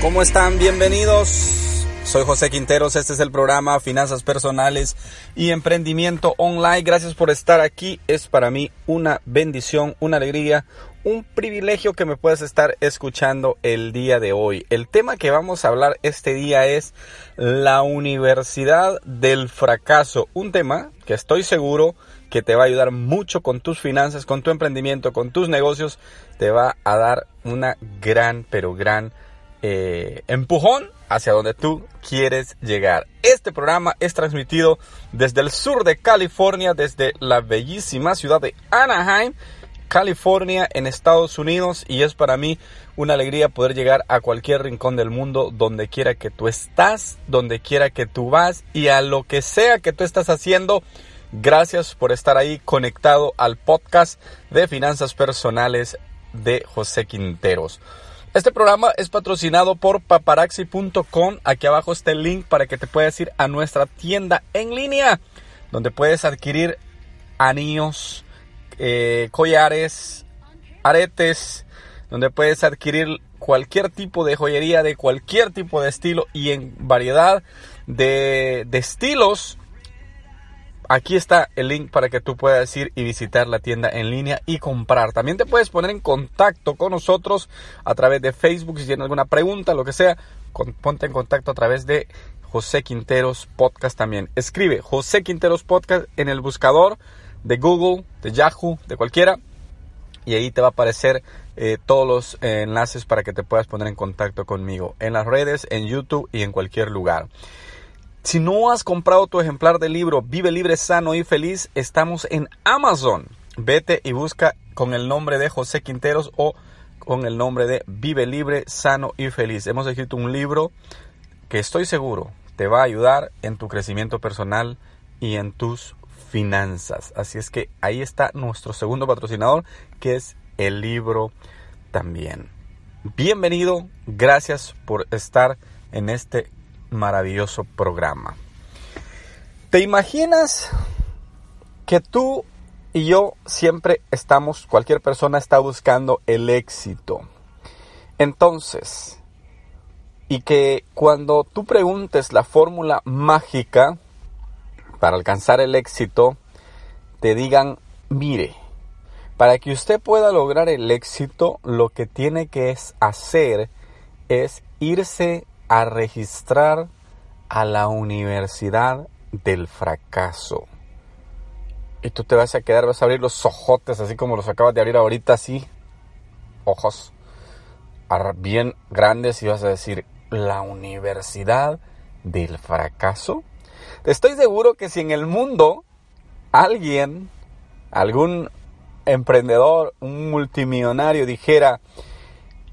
¿Cómo están? Bienvenidos. Soy José Quinteros, este es el programa Finanzas Personales y Emprendimiento Online. Gracias por estar aquí. Es para mí una bendición, una alegría, un privilegio que me puedas estar escuchando el día de hoy. El tema que vamos a hablar este día es la Universidad del Fracaso. Un tema que estoy seguro que te va a ayudar mucho con tus finanzas, con tu emprendimiento, con tus negocios. Te va a dar una gran, pero gran eh, empujón hacia donde tú quieres llegar. Este programa es transmitido desde el sur de California, desde la bellísima ciudad de Anaheim, California, en Estados Unidos, y es para mí una alegría poder llegar a cualquier rincón del mundo, donde quiera que tú estás, donde quiera que tú vas y a lo que sea que tú estás haciendo. Gracias por estar ahí conectado al podcast de finanzas personales de José Quinteros. Este programa es patrocinado por paparaxi.com. Aquí abajo está el link para que te puedas ir a nuestra tienda en línea, donde puedes adquirir anillos, eh, collares, aretes, donde puedes adquirir cualquier tipo de joyería de cualquier tipo de estilo y en variedad de, de estilos Aquí está el link para que tú puedas ir y visitar la tienda en línea y comprar. También te puedes poner en contacto con nosotros a través de Facebook si tienes alguna pregunta, lo que sea. ponte en contacto a través de José Quinteros Podcast también. Escribe José Quinteros Podcast en el buscador de Google, de Yahoo, de cualquiera. Y ahí te va a aparecer eh, todos los eh, enlaces para que te puedas poner en contacto conmigo en las redes, en YouTube y en cualquier lugar. Si no has comprado tu ejemplar del libro Vive libre, sano y feliz, estamos en Amazon. Vete y busca con el nombre de José Quinteros o con el nombre de Vive libre, sano y feliz. Hemos escrito un libro que estoy seguro te va a ayudar en tu crecimiento personal y en tus finanzas. Así es que ahí está nuestro segundo patrocinador, que es el libro también. Bienvenido, gracias por estar en este maravilloso programa. ¿Te imaginas que tú y yo siempre estamos, cualquier persona está buscando el éxito? Entonces, y que cuando tú preguntes la fórmula mágica para alcanzar el éxito, te digan, mire, para que usted pueda lograr el éxito, lo que tiene que hacer es irse a registrar a la Universidad del Fracaso. Y tú te vas a quedar, vas a abrir los ojotes, así como los acabas de abrir ahorita, así, ojos bien grandes, y vas a decir, la Universidad del Fracaso. Estoy seguro que si en el mundo alguien, algún emprendedor, un multimillonario dijera,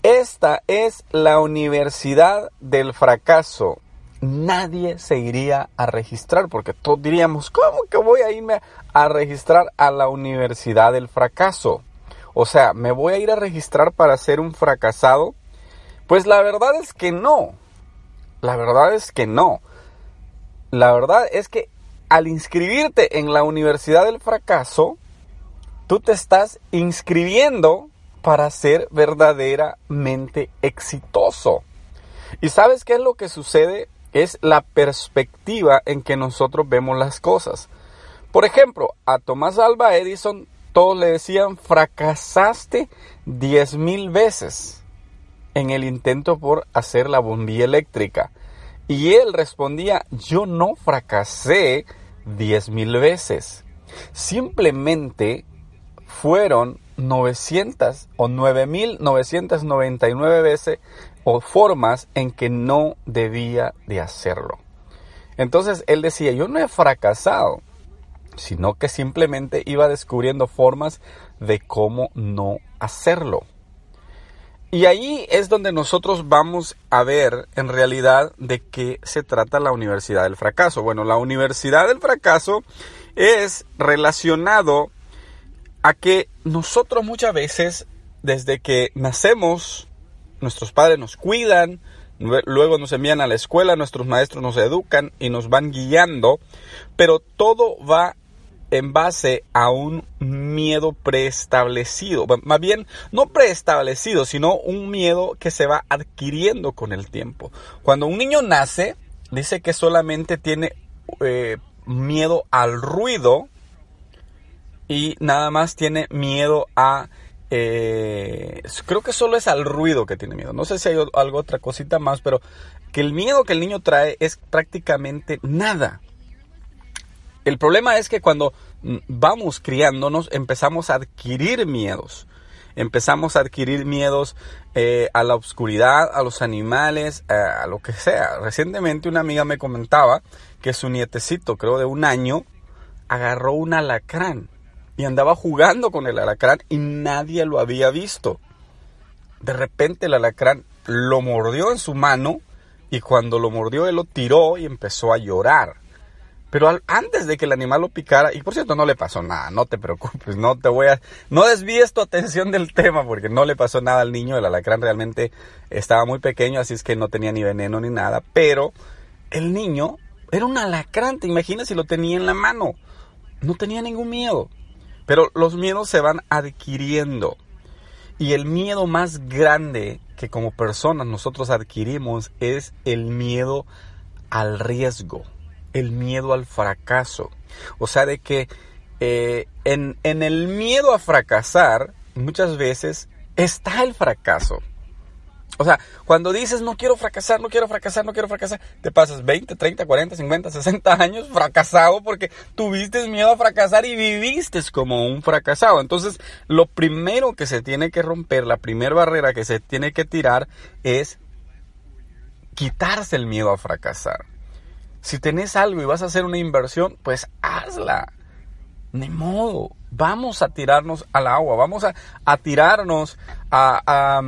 esta es la universidad del fracaso. Nadie se iría a registrar porque todos diríamos, ¿cómo que voy a irme a registrar a la universidad del fracaso? O sea, ¿me voy a ir a registrar para ser un fracasado? Pues la verdad es que no. La verdad es que no. La verdad es que al inscribirte en la universidad del fracaso, tú te estás inscribiendo para ser verdaderamente exitoso. ¿Y sabes qué es lo que sucede? Es la perspectiva en que nosotros vemos las cosas. Por ejemplo, a Tomás Alba Edison todos le decían fracasaste diez mil veces en el intento por hacer la bombilla eléctrica. Y él respondía, yo no fracasé diez mil veces. Simplemente fueron 900 o 9.999 veces o formas en que no debía de hacerlo. Entonces él decía, yo no he fracasado, sino que simplemente iba descubriendo formas de cómo no hacerlo. Y ahí es donde nosotros vamos a ver en realidad de qué se trata la Universidad del Fracaso. Bueno, la Universidad del Fracaso es relacionado a que nosotros muchas veces, desde que nacemos, nuestros padres nos cuidan, luego nos envían a la escuela, nuestros maestros nos educan y nos van guiando, pero todo va en base a un miedo preestablecido. Más bien, no preestablecido, sino un miedo que se va adquiriendo con el tiempo. Cuando un niño nace, dice que solamente tiene eh, miedo al ruido y nada más tiene miedo a... Eh, creo que solo es al ruido que tiene miedo. No sé si hay algo, otra cosita más, pero que el miedo que el niño trae es prácticamente nada. El problema es que cuando mm, vamos criándonos empezamos a adquirir miedos. Empezamos a adquirir miedos eh, a la oscuridad, a los animales, a lo que sea. Recientemente una amiga me comentaba que su nietecito, creo de un año, agarró un alacrán y andaba jugando con el alacrán y nadie lo había visto. De repente el alacrán lo mordió en su mano y cuando lo mordió él lo tiró y empezó a llorar. Pero antes de que el animal lo picara, y por cierto no le pasó nada, no te preocupes, no te voy a, no desvíes tu atención del tema porque no le pasó nada al niño, el alacrán realmente estaba muy pequeño, así es que no tenía ni veneno ni nada, pero el niño era un alacrán, te imaginas si lo tenía en la mano, no tenía ningún miedo, pero los miedos se van adquiriendo y el miedo más grande que como personas nosotros adquirimos es el miedo al riesgo el miedo al fracaso. O sea, de que eh, en, en el miedo a fracasar, muchas veces está el fracaso. O sea, cuando dices no quiero fracasar, no quiero fracasar, no quiero fracasar, te pasas 20, 30, 40, 50, 60 años fracasado porque tuviste miedo a fracasar y viviste como un fracasado. Entonces, lo primero que se tiene que romper, la primera barrera que se tiene que tirar es quitarse el miedo a fracasar. Si tenés algo y vas a hacer una inversión, pues hazla. Ni modo. Vamos a tirarnos al agua, vamos a, tirarnos a,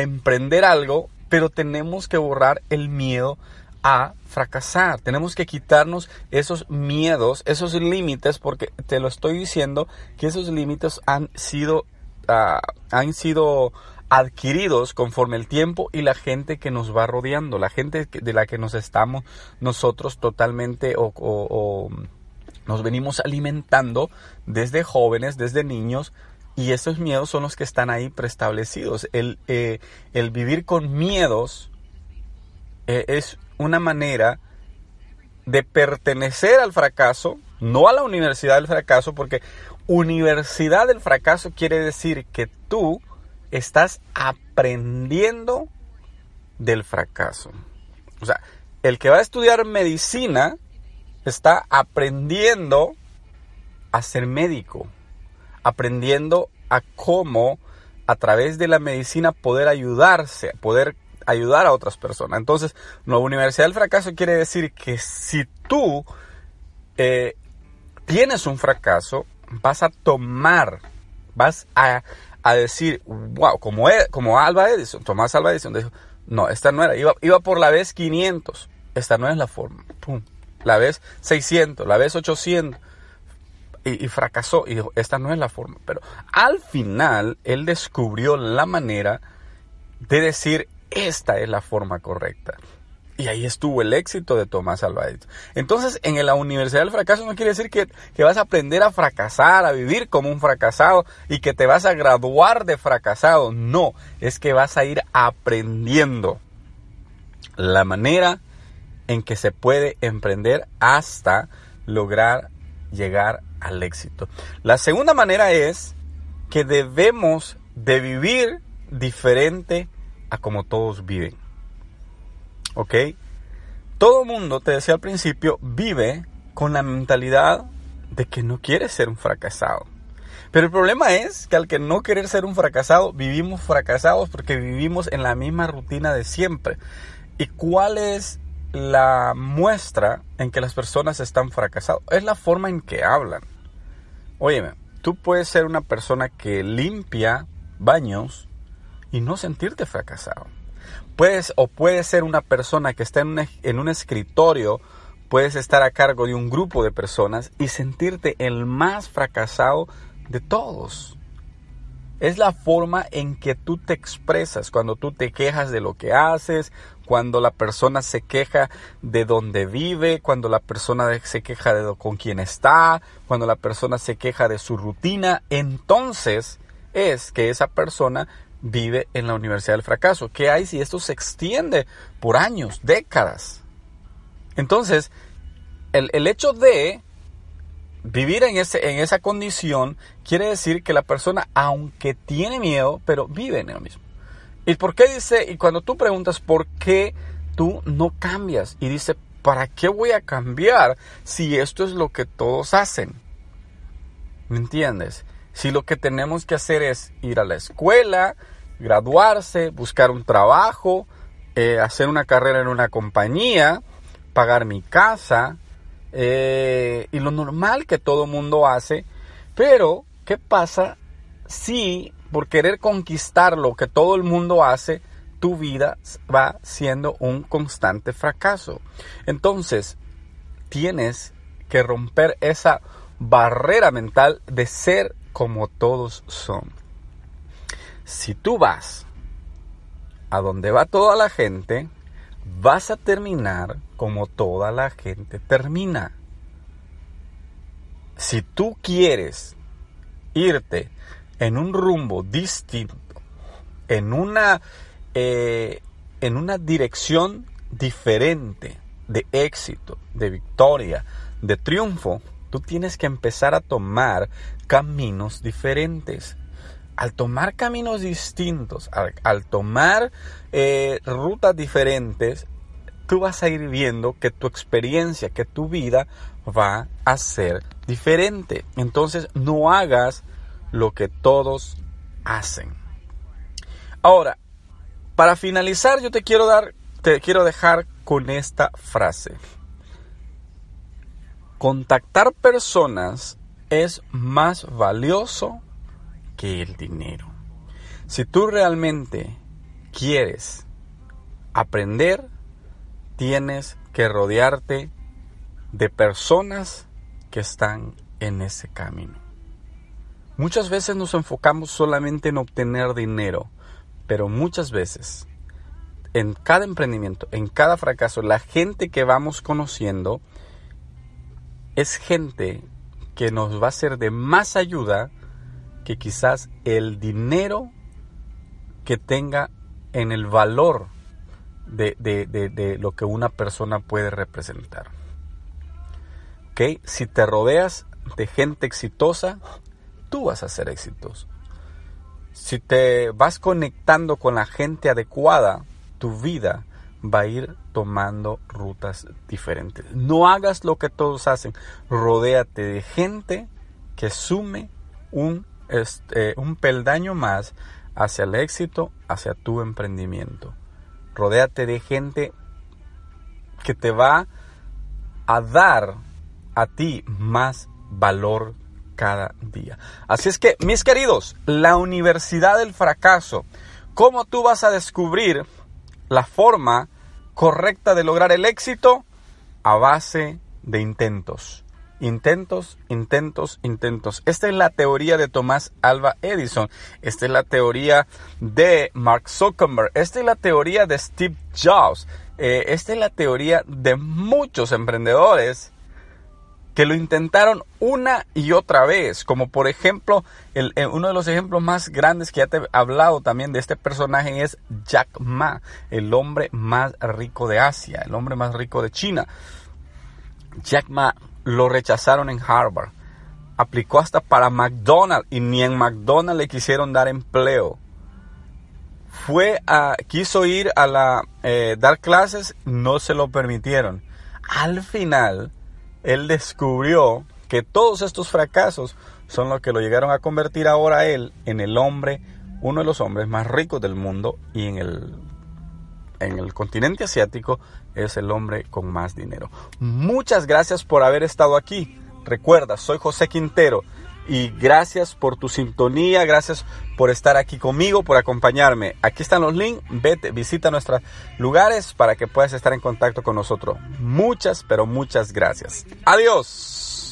emprender algo, pero tenemos que borrar el miedo a fracasar. Tenemos que quitarnos esos miedos, esos límites, porque te lo estoy diciendo que esos límites han sido, ah, han sido adquiridos conforme el tiempo y la gente que nos va rodeando, la gente de la que nos estamos nosotros totalmente o, nos venimos alimentando desde jóvenes, desde niños, y esos miedos son los que están ahí preestablecidos. El, eh, el vivir con miedos eh, es una manera de pertenecer al fracaso, no a la universidad del fracaso, porque universidad del fracaso quiere decir que tú estás aprendiendo del fracaso. O sea, el que va a estudiar medicina está aprendiendo a ser médico, aprendiendo a cómo a través de la medicina poder ayudarse, poder ayudar a otras personas. Entonces, la Universidad del Fracaso quiere decir que si tú eh, tienes un fracaso, vas a tomar, vas a a decir, wow, como, e, como Alba Edison, Tomás Alba Edison dijo, no, esta no era, iba, iba por la vez 500, esta no es la forma, pum, la vez 600, la vez 800, y, fracasó, y dijo, esta no es la forma, pero al final él descubrió la manera de decir, esta es la forma correcta. Y ahí estuvo el éxito de Tomás Alva Entonces, en la Universidad del Fracaso no quiere decir que, que, vas a aprender a fracasar, a vivir como un fracasado y que te vas a graduar de fracasado. No, es que vas a ir aprendiendo la manera en que se puede emprender hasta lograr llegar al éxito. La segunda manera es que debemos de vivir diferente a como todos viven. ¿ok? Todo mundo, te decía al principio, vive con la mentalidad de que no quiere ser un fracasado. Pero el problema es que al que no querer ser un fracasado, vivimos fracasados porque vivimos en la misma rutina de siempre. ¿Y cuál es la muestra en que las personas están fracasadas? Es la forma en que hablan. Óyeme, tú puedes ser una persona que limpia baños y no sentirte fracasado. Puedes o puedes ser una persona que está en un, en un escritorio, puedes estar a cargo de un grupo de personas y sentirte el más fracasado de todos. Es la forma en que tú te expresas cuando tú te quejas de lo que haces, cuando la persona se queja de dónde vive, cuando la persona se queja de con quién está, cuando la persona se queja de su rutina, entonces es que esa persona vive en la Universidad del Fracaso. ¿Qué hay si esto se extiende por años, décadas? Entonces, el, el hecho de vivir en, ese, en esa condición quiere decir que la persona, aunque tiene miedo, pero vive en lo mismo. ¿Y por qué dice? Y cuando tú preguntas por qué tú no cambias, y dice, ¿para qué voy a cambiar si esto es lo que todos hacen? ¿Me entiendes? Si lo que tenemos que hacer es ir a la escuela, graduarse, buscar un trabajo, eh, hacer una carrera en una compañía, pagar mi casa, eh, y lo normal que todo mundo hace, pero ¿qué pasa si por querer conquistar lo que todo el mundo hace, tu vida va siendo un constante fracaso? Entonces, tienes que romper esa barrera mental de ser como todos son. Si tú vas a donde va toda la gente, vas a terminar como toda la gente termina. Si tú quieres irte en un rumbo distinto, en una, eh, en una dirección diferente de éxito, de victoria, de triunfo, tú tienes que empezar a tomar caminos diferentes. Al tomar caminos distintos, al, tomar eh, rutas diferentes, tú vas a ir viendo que tu experiencia, que tu vida va a ser diferente. Entonces no hagas lo que todos hacen. Ahora, para finalizar yo te quiero dar, te quiero dejar con esta frase. Contactar personas es más valioso que el dinero. Si tú realmente quieres aprender, tienes que rodearte de personas que están en ese camino. Muchas veces nos enfocamos solamente en obtener dinero, pero muchas veces en cada emprendimiento, en cada fracaso, la gente que vamos conociendo es gente que nos va a ser de más ayuda que quizás el dinero que tenga en el valor de, lo que una persona puede representar. ¿Okay? Si te rodeas de gente exitosa, tú vas a ser exitoso. Si te vas conectando con la gente adecuada, tu vida va a ir tomando rutas diferentes. No hagas lo que todos hacen. Rodéate de gente que sume un, este, un peldaño más hacia el éxito, hacia tu emprendimiento. Rodéate de gente que te va a dar a ti más valor cada día. Así es que, mis queridos, la Universidad del Fracaso, ¿cómo tú vas a descubrir la forma correcta de lograr el éxito a base de intentos. Intentos, intentos, intentos. Esta es la teoría de Tomás Alba Edison. Esta es la teoría de Mark Zuckerberg. Esta es la teoría de Steve Jobs. Eh, esta es la teoría de muchos emprendedores que lo intentaron una y otra vez, como por ejemplo, eh, uno de los ejemplos más grandes que ya te he hablado también de este personaje es Jack Ma, el hombre más rico de Asia, el hombre más rico de China. Jack Ma lo rechazaron en Harvard, aplicó hasta para McDonald's y ni en McDonald's le quisieron dar empleo. Fue quiso ir a la, eh, dar clases, no se lo permitieron. Al final, él descubrió que todos estos fracasos son los que lo llegaron a convertir ahora a él en el hombre, uno de los hombres más ricos del mundo y en el, en el continente asiático es el hombre con más dinero. Muchas gracias por haber estado aquí. Recuerda, soy José Quintero y gracias por tu sintonía, gracias por estar aquí conmigo, por acompañarme. Aquí están los links, vete, visita nuestros lugares para que puedas estar en contacto con nosotros. Muchas, pero muchas gracias. Adiós.